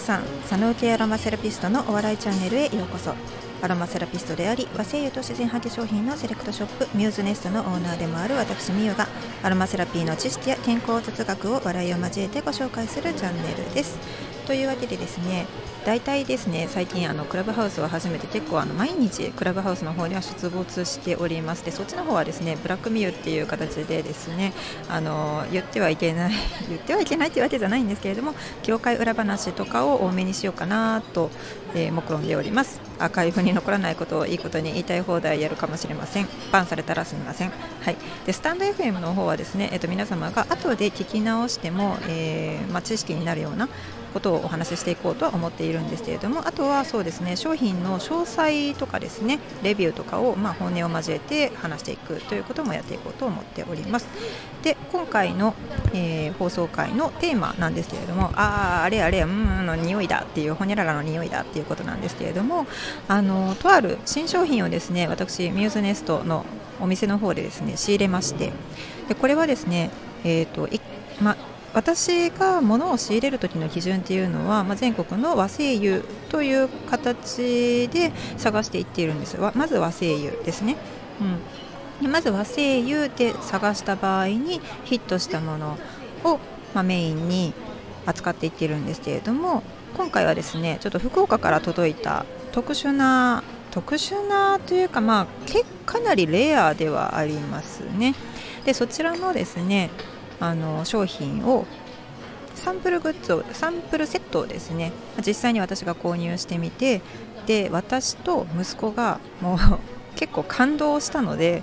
さん佐野系アロマセラピストのお笑いチャンネルへようこそ。アロマセラピストであり和製油と自然派化商品のセレクトショップミューズネストのオーナーでもある私みゆがアロマセラピーの知識や健康哲学を笑いを交えてご紹介するチャンネルです。というわけでですね大体ですね最近あのクラブハウスを始めて結構あの毎日クラブハウスの方には出没しておりましてそっちの方はですねブラックミューっていう形でですねあの言ってはいけない 言ってはいけないというわけじゃないんですけれども業界裏話とかを多めにしようかなと、えー、目論んでおります。アーカイブに残らないことをいいことに言いたい放題やるかもしれません。バンされたらすみません。はい。でスタンド FM の方はですねえっと皆様が後で聞き直しても、えー、まあ、知識になるようなことをお話ししていこうとは思っているんですけれどもあとはそうですね商品の詳細とかですねレビューとかを、まあ、本音を交えて話していくということもやっていこうと思っております。で今回の、えー、放送回のテーマなんですけれどもあああれあれうんの匂いだっていうほにゃららの匂いだっていうことなんですけれどもあのとある新商品をですね私ミューズネストのお店の方でですね仕入れましてでこれはですねえーとま私が物を仕入れる時の基準っていうのは、まあ、全国の和製油という形で探していっているんですまず和製油ですね、うん、まず和製油で探した場合にヒットしたものを、まあ、メインに扱っていっているんですけれども今回はですねちょっと福岡から届いた特殊な特殊なというか、まあ、かなりレアではありますね。でそちらのですねあの商品をサンプルグッズをサンプルセットをですね実際に私が購入してみてで私と息子がもう 結構感動したので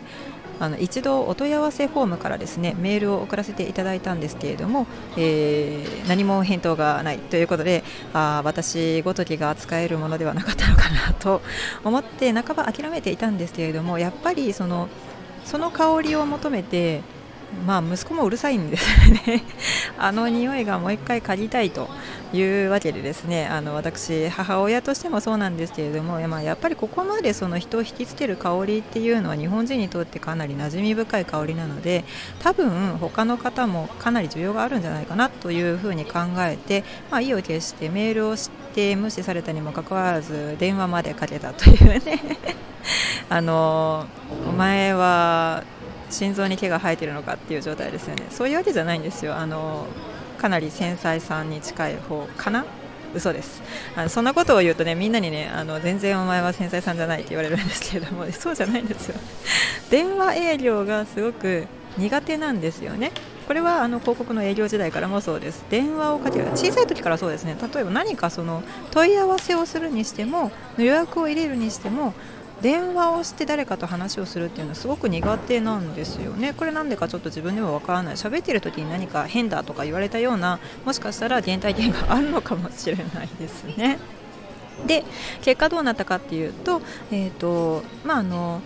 あの一度お問い合わせフォームからですねメールを送らせていただいたんですけれども、えー、何も返答がないということであ私ごときが扱えるものではなかったのかなと 思って半ば諦めていたんですけれどもやっぱりそのその香りを求めてまあ息子もうるさいんですね。あの匂いがもう一回嗅ぎたいというわけでですね。あの私母親としてもそうなんですけれども、まあ、やっぱりここまでその人を引きつける香りっていうのは日本人にとってかなり馴染み深い香りなので多分他の方もかなり需要があるんじゃないかなというふうに考えて、まあ、意を決してメールをして無視されたにもかかわらず電話までかけたというね。あのお前は心臓に毛が生えてるのかっていう状態ですよね。そういうわけじゃないんですよ。あのかなり繊細さんに近い方かな？嘘です。あのそんなことを言うとねみんなにねあの全然お前は繊細さんじゃないって言われるんですけれども そうじゃないんですよ。電話営業がすごく苦手なんですよね。これはあの広告の営業時代からもそうです。電話をかける。小さい時からそうですね。例えば何かその問い合わせをするにしても予約を入れるにしても電話をして誰かと話をするっていうのはすごく苦手なんですよね。これなんでかちょっと自分でもわからない喋ってる時に何か変だとか言われたようなもしかしたら原体験があるのかもしれないですね。で結果どうなったかっていうと,、えーとまああの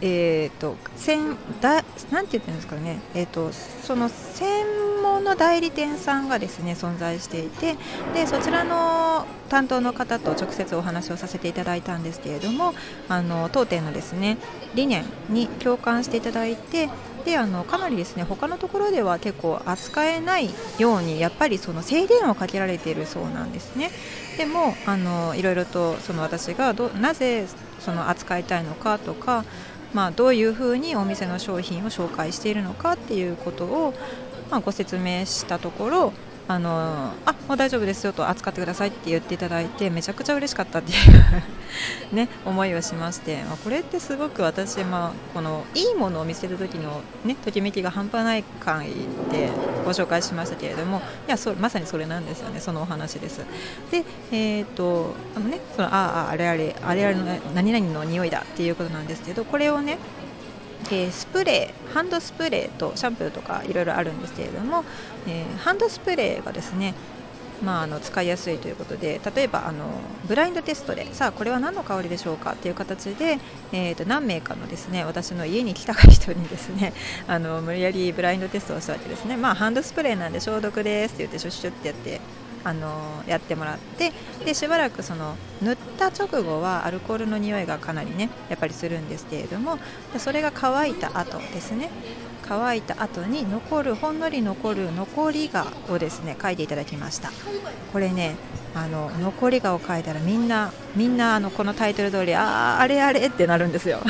えーと、専だなんて言ってるんですかね、えーと、その専門の代理店さんがですね存在していてでそちらの担当の方と直接お話をさせていただいたんですけれどもあの当店のですね理念に共感していただいてであのかなりですね他のところでは結構扱えないようにやっぱりその制限をかけられているそうなんですね。でもあのいろいろとその私がどなぜその扱いたいのかとかまあ、どういうふうにお店の商品を紹介しているのかっていうことを、まあ、ご説明したところあのあもう大丈夫ですよと扱ってくださいって言っていただいてめちゃくちゃ嬉しかったっていう ね、思いをしまして、まあ、これってすごく私、まあ、このいいものを見せる時の、ね、ときめきが半端ない回でご紹介しましたけれどもいやそまさにそれなんですよねそのお話です。で、えーとあのね、そのあああれあれあれあれの何々の匂いだっていうことなんですけどこれをねえー、スプレーハンドスプレーとシャンプーとかいろいろあるんですけれども、えー、ハンドスプレーがですねまあ、あの使いやすいということで例えばあのブラインドテストでさあこれは何の香りでしょうかという形で、えー、と何名かのですね私の家に来た人にですね あの無理やりブラインドテストをしたわけですね、まあ、ハンドスプレーなんで消毒ですって言ってシュッシュってやってあのやってもらってでしばらくその塗った直後はアルコールの匂いがかなりねやっぱりするんですけれどもそれが乾いた後ですね。乾いた後に残るほんのり残る残りがをですね書いていただきました。これねあの残りがを書いたらみんなみんなあのこのタイトル通りあああれあれってなるんですよ。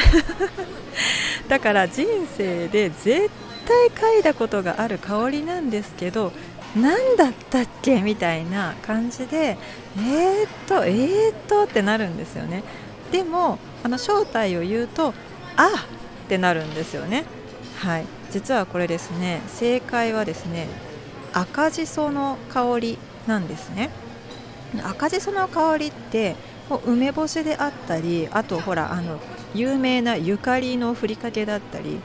だから人生で絶対嗅いだことがある香りなんですけど何だったっけ？みたいな感じでえー、っとえー、っとってなるんですよね。でもあの正体を言うとあってなるんですよね。はい。実はこれですね正解はですね赤じその香りなんですね。赤じその香りって梅干しであったりあとほらあの有名なゆかりのふりかけだったり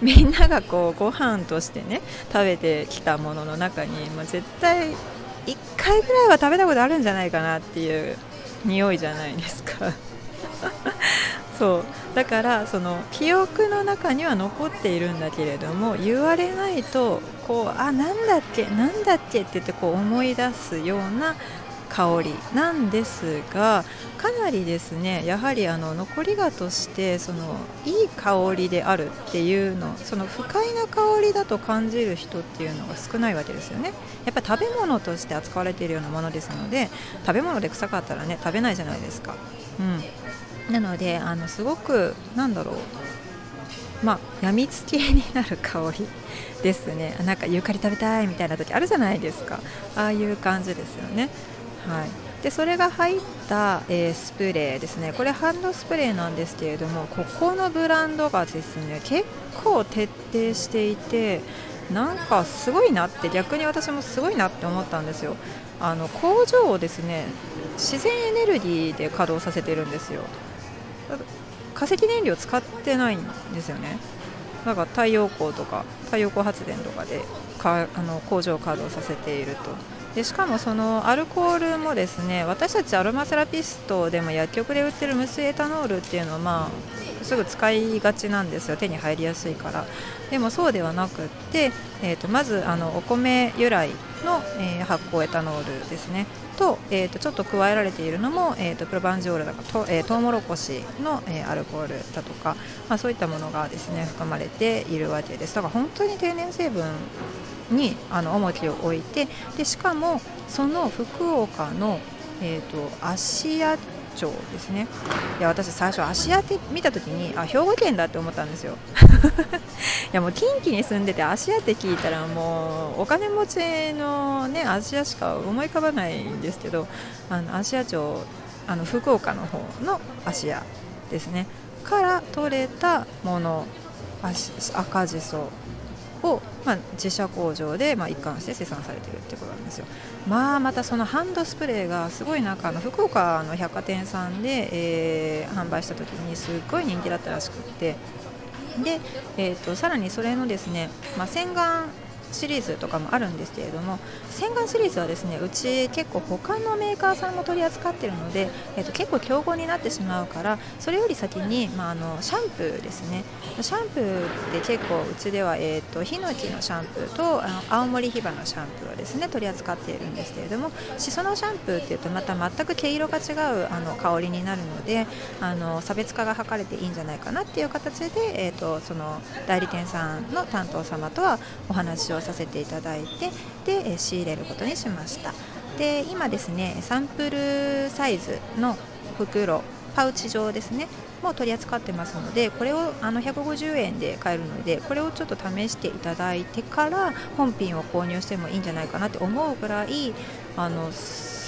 みんながこうご飯としてね食べてきたものの中に、まあ、絶対1回ぐらいは食べたことあるんじゃないかなっていう匂いじゃないですか。そう。だからその記憶の中には残っているんだけれども言われないとこうあなんだっけなんだっけって言ってこう思い出すような香りなんですがかなりですねやはりあの残り香としてそのいい香りであるっていうのその不快な香りだと感じる人っていうのが少ないわけですよね。やっぱ食べ物として扱われているようなものですので食べ物で臭かったらね食べないじゃないですか、うん、なのであのすごくなんだろう。まあ、やみつきになる香りですね。なんかユーカリ食べたいみたいな時あるじゃないですか。ああいう感じですよね。はい、でそれが入った、えー、スプレーですね。これハンドスプレーなんですけれどもここのブランドがですね結構徹底していてなんかすごいなって逆に私もすごいなって思ったんですよ。あの工場をですね自然エネルギーで稼働させてるんですよ。化石燃料使ってないんですよね。だか太陽光とか太陽光発電とかでかあの工場を稼働させていると。でしかもそのアルコールもですね私たちアロマセラピストでも薬局で売ってる無水エタノールっていうのはまあすぐ使いがちなんですよ。手に入りやすいから。でもそうではなくって、えー、とまずあのお米由来の、えー、発酵エタノールですね。と,、えー、とちょっと加えられているのも、えー、とプロバンジオールだかと、えー、トウモロコシの、えー、アルコールだとか、まあ、そういったものがですね含まれているわけです。だから本当に天然成分にあの重きを置いてでしかもその福岡の、えーと、芦屋町ですね。いや私最初芦屋って見た時にあ兵庫県だって思ったんですよ。いやもう近畿に住んでて芦屋って聞いたらもうお金持ちのね芦屋しか思い浮かばないんですけどあの芦屋町あの福岡の方の芦屋ですね。から取れたもの赤じそ。を、まあ、自社工場で、まあ、一貫して生産されているってことなんですよ。まあ、またそのハンドスプレーがすごいなんかあの福岡の百貨店さんで、えー、販売した時にすっごい人気だったらしくってで、えーと、さらにそれのですね、まあ、洗顔シリーズとかもあるんですけれども洗顔シリーズはですねうち結構他のメーカーさんも取り扱っているので、えー、と結構競合になってしまうからそれより先に、まあ、あのシャンプーですね。シャンプーって結構うちでは、えーと、ヒノキのシャンプーとあの青森ヒバのシャンプーをですね取り扱っているんですけれどもシソのシャンプーっていうとまた全く毛色が違うあの香りになるのであの差別化が図れていいんじゃないかなっていう形で、えーとその代理店さんの担当様とはお話ををさせていただいてで仕入れることにしました。で今ですねサンプルサイズの袋パウチ状ですねも取り扱ってますのでこれをあの150円で買えるのでこれをちょっと試していただいてから本品を購入してもいいんじゃないかなって思うぐらいあの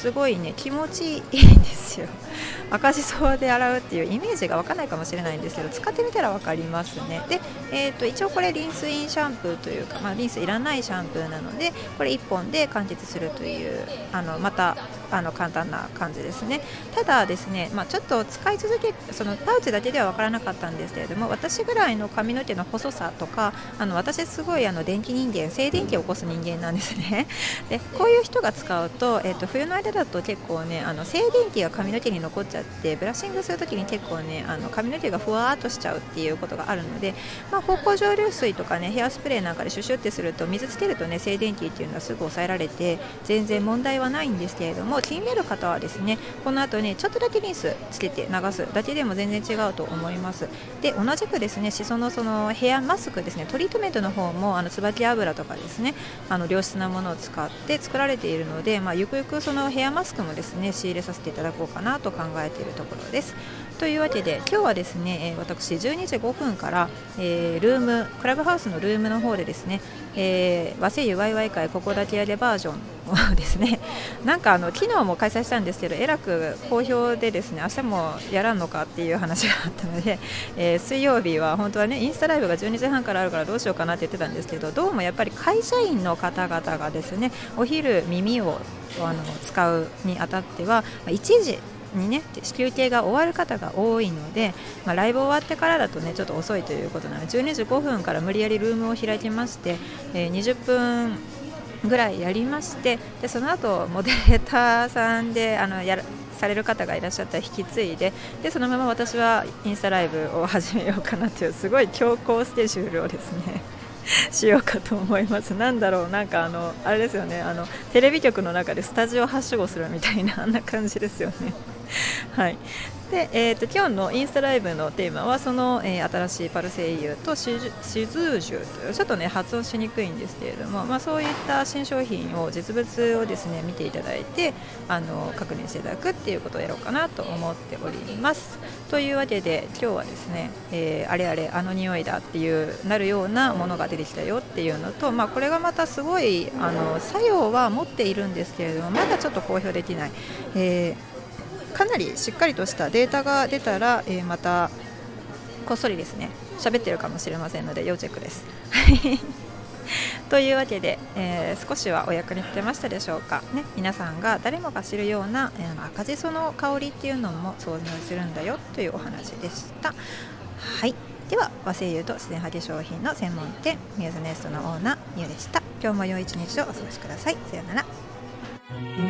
すごいね気持ちいいんですよ。赤じそで洗うっていうイメージがわかんないかもしれないんですけど使ってみたら分かりますね。で、えーと、一応これリンスインシャンプーというか、まあ、リンスいらないシャンプーなのでこれ1本で完結するというあのまたあの簡単な感じですね。ただですね、まあ、ちょっと使い続けそのパウチだけでは分からなかったんですけれども私ぐらいの髪の毛の細さとかあの私すごいあの電気人間静電気を起こす人間なんですね。でこういう人が使うと,、えーと、冬の間だと結構ねあの静電気が髪の毛に残っちゃってブラッシングするときに結構ねあの髪の毛がふわーっとしちゃうっていうことがあるので、まあ、芳香蒸留水とかねヘアスプレーなんかでシュシュってすると水つけるとね静電気っていうのはすぐ抑えられて全然問題はないんですけれどもも気になる方はですねこの後にちょっとだけリンスつけて流すだけでも全然違うと思います。で同じくですねしそのそのヘアマスクですねトリートメントの方もあの椿油とかですねあの良質なものを使って作られているので、まあ、ゆくゆくそのヘアマスクもですね仕入れさせていただこうかなと考えているところです。というわけで今日はですね、私12時5分から、えー、ルームクラブハウスのルームの方でですね、えー、和製油ワイワイ会ここだけやでバージョンをですね なんかあの昨日も開催したんですけどえらく好評でですね明日もやらんのかっていう話があったので、えー、水曜日は本当はねインスタライブが12時半からあるからどうしようかなって言ってたんですけどどうもやっぱり会社員の方々がですねお昼耳をあの使うにあたっては1時にね休憩が終わる方が多いので、まあ、ライブ終わってからだとねちょっと遅いということなので12時5分から無理やりルームを開きまして、えー、20分ぐらいやりましてでその後モデレーターさんであのやされる方がいらっしゃったら引き継いででそのまま私はインスタライブを始めようかなというすごい強行スケジュールをですね しようかと思います。なだろう、なんかあの、あれですよね、あの、テレビ局の中でスタジオはしごするみたいな、あんな感じですよね。はい。で、えーと、今日のインスタライブのテーマはその、えー、新しいパルセイユとシズージュというちょっとね発音しにくいんですけれども、まあ、そういった新商品を実物をですね見ていただいてあの確認していただくっていうことをやろうかなと思っております。というわけで今日はですね、えー、あれあれあの匂いだっていうなるようなものが出てきたよっていうのと、まあ、これがまたすごいあの作用は持っているんですけれどもまだちょっと公表できない。えーかなりしっかりとしたデータが出たら、えー、またこっそりですね喋ってるかもしれませんので要チェックです。というわけで、えー、少しはお役に立てましたでしょうか、ね、皆さんが誰もが知るような、えー、赤じその香りっていうのも想像するんだよというお話でした。はい。では和製油と自然派化粧品の専門店ミューズネストのオーナーミューでした。今日も良い一日をお過ごしください。さようなら。